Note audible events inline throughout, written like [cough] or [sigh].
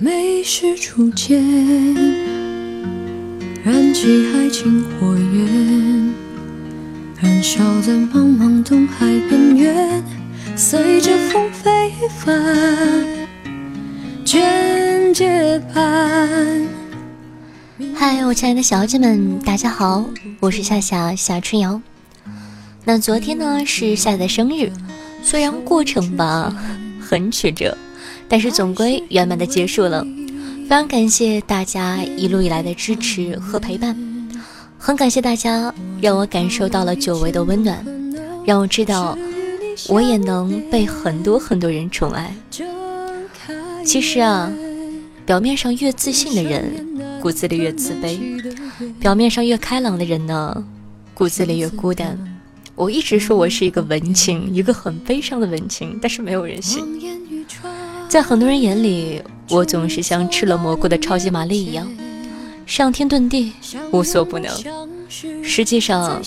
每时初见，燃起爱情火焰，燃烧在茫茫东海边缘，随着风飞帆，卷睫般。嗨，我亲爱的小姐们，大家好，我是夏夏夏春瑶。那昨天呢是夏夏的生日，虽然过程吧 [laughs] 很曲折。但是总归圆满的结束了，非常感谢大家一路以来的支持和陪伴，很感谢大家让我感受到了久违的温暖，让我知道我也能被很多很多人宠爱。其实啊，表面上越自信的人，骨子里越自卑；表面上越开朗的人呢，骨子里越孤单。我一直说我是一个文青，一个很悲伤的文青，但是没有人信。在很多人眼里，我总是像吃了蘑菇的超级玛丽一样，上天遁地，无所不能。实际上，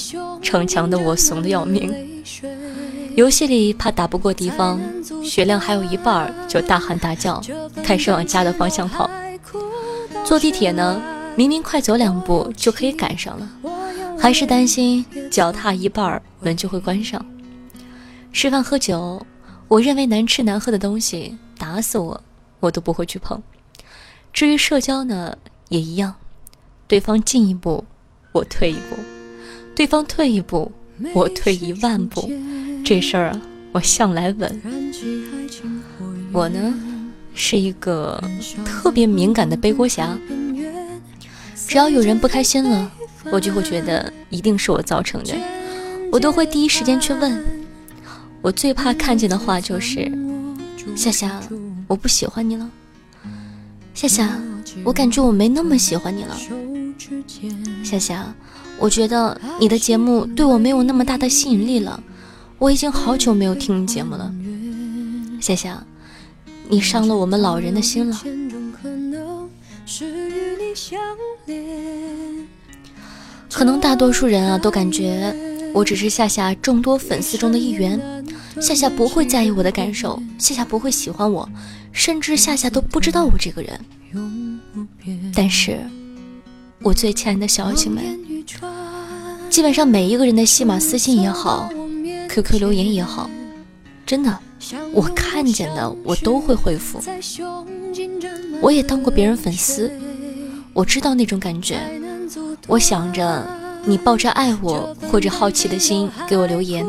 逞强的我怂得要命。游戏里怕打不过敌方，血量还有一半就大喊大叫，开始往家的方向跑。坐地铁呢，明明快走两步就可以赶上了，还是担心脚踏一半门就会关上。吃饭喝酒，我认为难吃难喝的东西。打死我，我都不会去碰。至于社交呢，也一样。对方进一步，我退一步；对方退一步，我退一万步。这事儿啊，我向来稳。我呢，是一个特别敏感的背锅侠。只要有人不开心了，我就会觉得一定是我造成的，我都会第一时间去问。我最怕看见的话就是。夏夏，我不喜欢你了。夏夏，我感觉我没那么喜欢你了。夏夏，我觉得你的节目对我没有那么大的吸引力了。我已经好久没有听你节目了。夏夏，你伤了我们老人的心了。可能大多数人啊，都感觉我只是夏夏众多粉丝中的一员。夏夏不会在意我的感受，夏夏不会喜欢我，甚至夏夏都不知道我这个人。但是，我最亲爱的小姐们，基本上每一个人的戏码私信也好，QQ 留言也好，真的，我看见的我都会回复。我也当过别人粉丝，我知道那种感觉。我想着你抱着爱我或者好奇的心给我留言。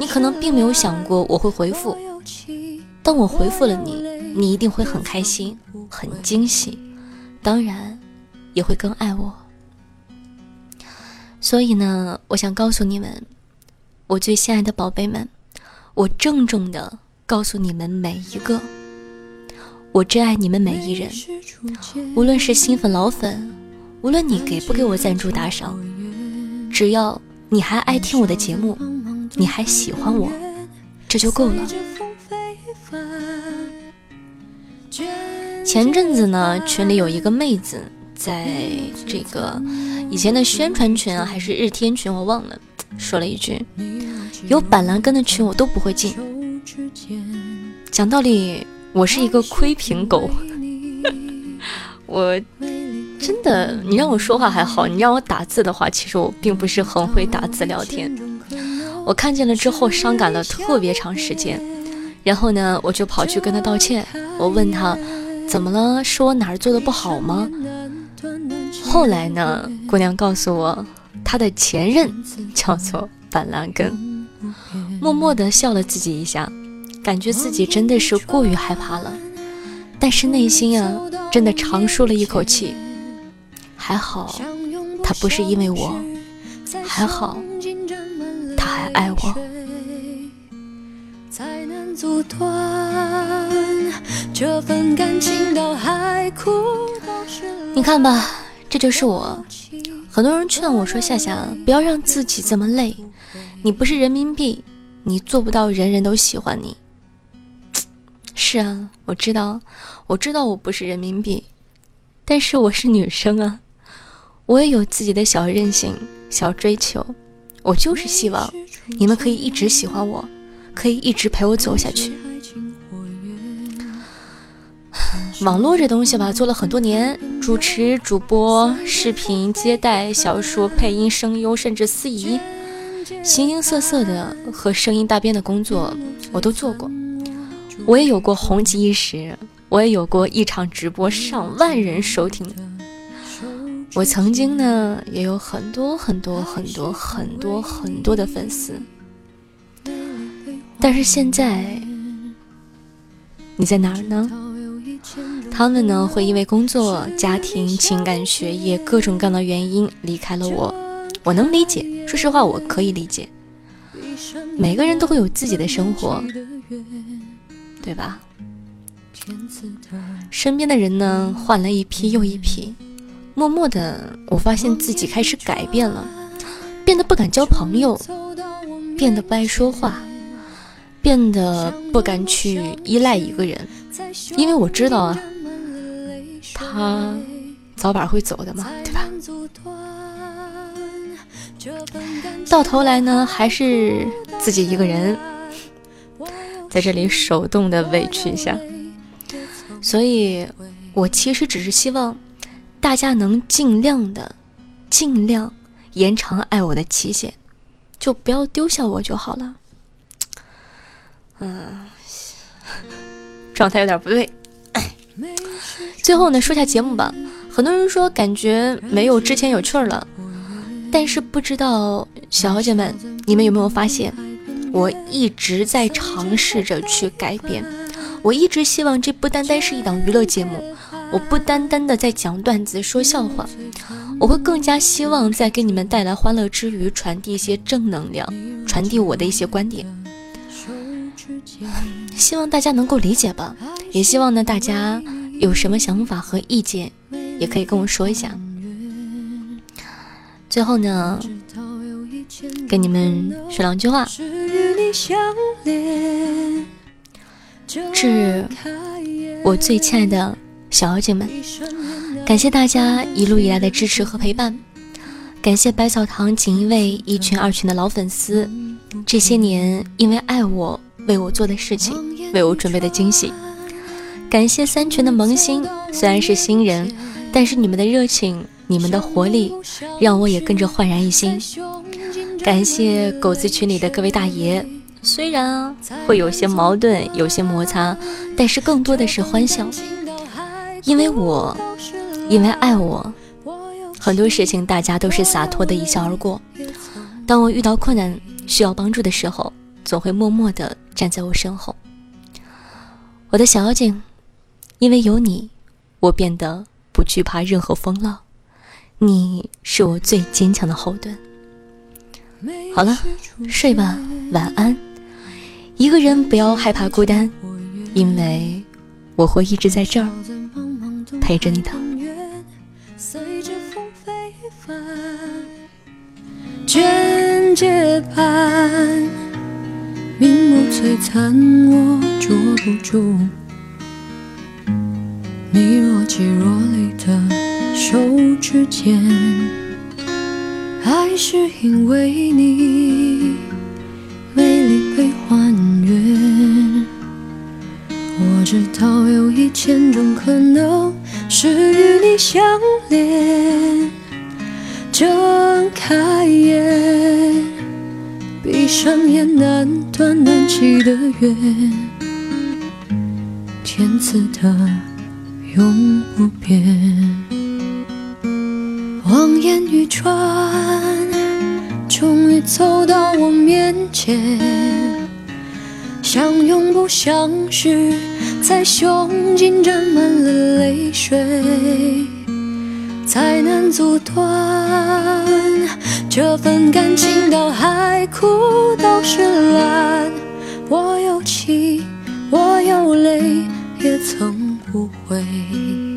你可能并没有想过我会回复，当我回复了你，你一定会很开心、很惊喜，当然也会更爱我。所以呢，我想告诉你们，我最心爱的宝贝们，我郑重的告诉你们每一个，我真爱你们每一人，无论是新粉老粉，无论你给不给我赞助打赏，只要你还爱听我的节目。你还喜欢我，这就够了。前阵子呢，群里有一个妹子，在这个以前的宣传群啊，还是日天群，我忘了，说了一句：“有板蓝根的群我都不会进。”讲道理，我是一个窥屏狗，[laughs] 我真的，你让我说话还好，你让我打字的话，其实我并不是很会打字聊天。我看见了之后，伤感了特别长时间，然后呢，我就跑去跟他道歉。我问他，怎么了？是我哪儿做的不好吗？后来呢，姑娘告诉我，她的前任叫做板蓝根，默默地笑了自己一下，感觉自己真的是过于害怕了，但是内心啊，真的长舒了一口气。还好，他不是因为我，还好。爱我。你看吧，这就是我。很多人劝我说：“夏夏，不要让自己这么累。你不是人民币，你做不到人人都喜欢你。”是啊，我知道，我知道我不是人民币，但是我是女生啊，我也有自己的小任性、小追求。我就是希望。你们可以一直喜欢我，可以一直陪我走下去。[sighs] 网络这东西吧，做了很多年，主持、主播、视频接待、小说配音、声优，甚至司仪，形形色色的和声音搭边的工作我都做过。我也有过红极一时，我也有过一场直播上万人收听。我曾经呢，也有很多很多很多很多很多的粉丝，但是现在你在哪儿呢？他们呢，会因为工作、家庭、情感、学业各种各样的原因离开了我，我能理解。说实话，我可以理解。每个人都会有自己的生活，对吧？身边的人呢，换了一批又一批，默默的，我发现自己开始改变了，变得不敢交朋友，变得不爱说话，变得不敢去依赖一个人，因为我知道啊。他早晚会走的嘛，对吧？到头来呢，还是自己一个人在这里手动的委屈一下。所以，我其实只是希望大家能尽量的、尽量延长爱我的期限，就不要丢下我就好了。嗯，[laughs] 状态有点不对。[coughs] 最后呢，说下节目吧。很多人说感觉没有之前有趣了，但是不知道小姐们，你们有没有发现，我一直在尝试着去改变。我一直希望这不单单是一档娱乐节目，我不单单的在讲段子、说笑话，我会更加希望在给你们带来欢乐之余，传递一些正能量，传递我的一些观点。希望大家能够理解吧，也希望呢大家。有什么想法和意见，也可以跟我说一下。最后呢，跟你们说两句话。致我最亲爱的小妖精们，感谢大家一路以来的支持和陪伴，感谢百草堂锦衣卫一群二群的老粉丝，这些年因为爱我为我做的事情，为我准备的惊喜。感谢三群的萌新，虽然是新人，但是你们的热情、你们的活力，让我也跟着焕然一新。感谢狗子群里的各位大爷，虽然会有些矛盾、有些摩擦，但是更多的是欢笑。因为我，因为爱我，很多事情大家都是洒脱的一笑而过。当我遇到困难、需要帮助的时候，总会默默的站在我身后。我的小妖精。因为有你，我变得不惧怕任何风浪。你是我最坚强的后盾。好了，睡吧，晚安。一个人不要害怕孤单，因为我会一直在这儿陪着你的。卷睫盼，明眸璀璨，我捉不住。你若即若离的手指间，还是因为你美丽被还原。我知道有一千种可能是与你相恋。睁开眼，闭上眼，难断难弃的缘，天赐的。永不变，望眼欲穿，终于走到我面前。相拥不相识，在胸襟沾满了泪水，才能阻断这份感情。到海枯到石烂，我有气，我有泪，也曾。不悔。